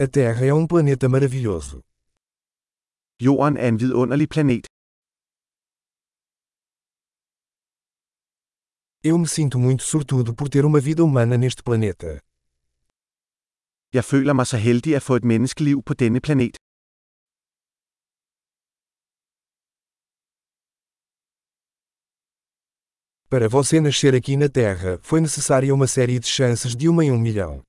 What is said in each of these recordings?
A Terra é um planeta maravilhoso. Jorden er en vidunderlig planet. Eu me sinto muito sortudo por ter uma vida humana neste planeta. Jeg føler mig så heldig at få et menneskeliv på denne planet. Para você nascer aqui na Terra, foi necessária uma série de chances de uma em um milhão.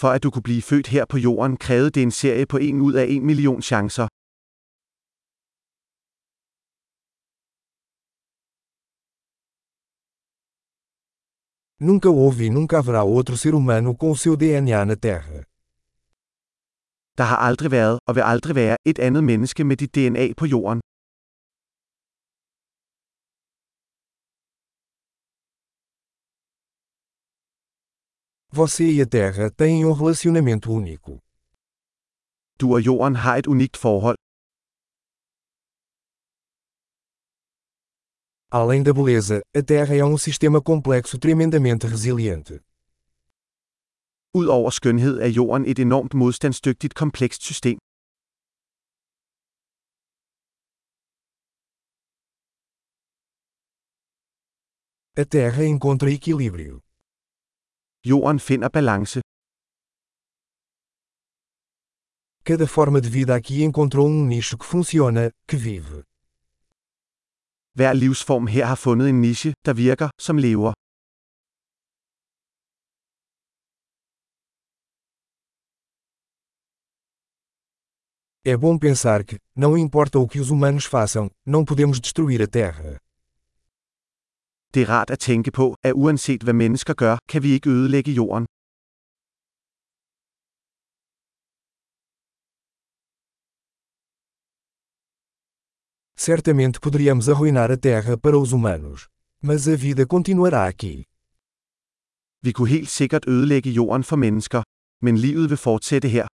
For at du kunne blive født her på jorden, krævede det en serie på 1 ud af 1 million chancer. Nunca houve e nunca haverá outro ser humano com seu DNA na Terra. Der har aldrig været, og vil aldrig være, et andet menneske med dit DNA på jorden. Você e a Terra têm um relacionamento único. Du og jorden har et unikt forhold. Além da beleza, a Terra é um sistema complexo tremendamente resiliente. Udover skønhed er jorden et enormt modstandsdygtigt komplekst system. A Terra encontra equilíbrio. Jorden finder balance. Cada forma de vida aqui encontrou um nicho que funciona, que vive. Hver livsform her har fundet en niche, der virker, som lever. É bom pensar que, não importa o que os humanos façam, não podemos destruir a Terra. Det er rart at tænke på, at uanset hvad mennesker gør, kan vi ikke ødelægge jorden. Certamente poderíamos arruinar a Terra para os humanos. Mas a vida continuará aqui. Vi kunne helt sikkert ødelægge jorden for mennesker. Men livet vil fortsætte her.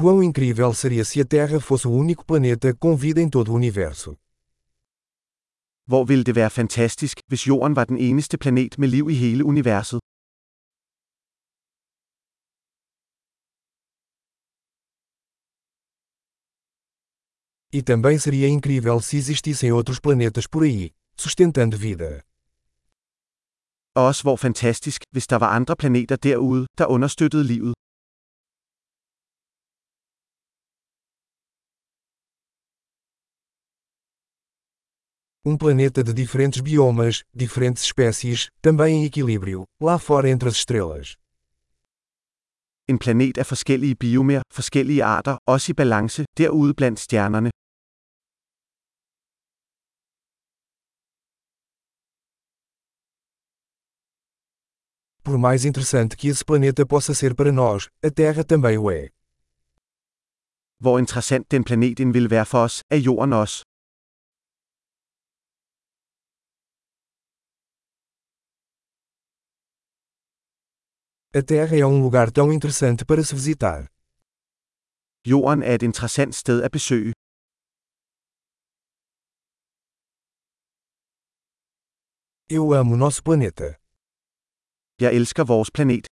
Quão incrível seria se a Terra fosse o único planeta com vida em todo o universo. Hvor ville det være fantastisk, hvis jorden var den eneste planet med liv i hele universet. E também seria incrível se existissem outros planetas por aí, sustentando vida. Og også hvor fantastisk, hvis der var andre planeter derude, der understøttede livet. Um planeta de diferentes biomas, diferentes espécies, também em equilíbrio, lá fora entre as estrelas. En planet af forskellige biomer, forskellige arter, også i balance, derude blandt stjernerne. Por mais interessante que esse planeta possa ser para nós, a Terra também o é. Hvor interessant den planet end vil være for os, er jorden også. A Terra é um lugar tão interessante para se visitar. Jorden er et interessant sted at besøge. Eu amo nosso planeta. Jeg elsker vores planet.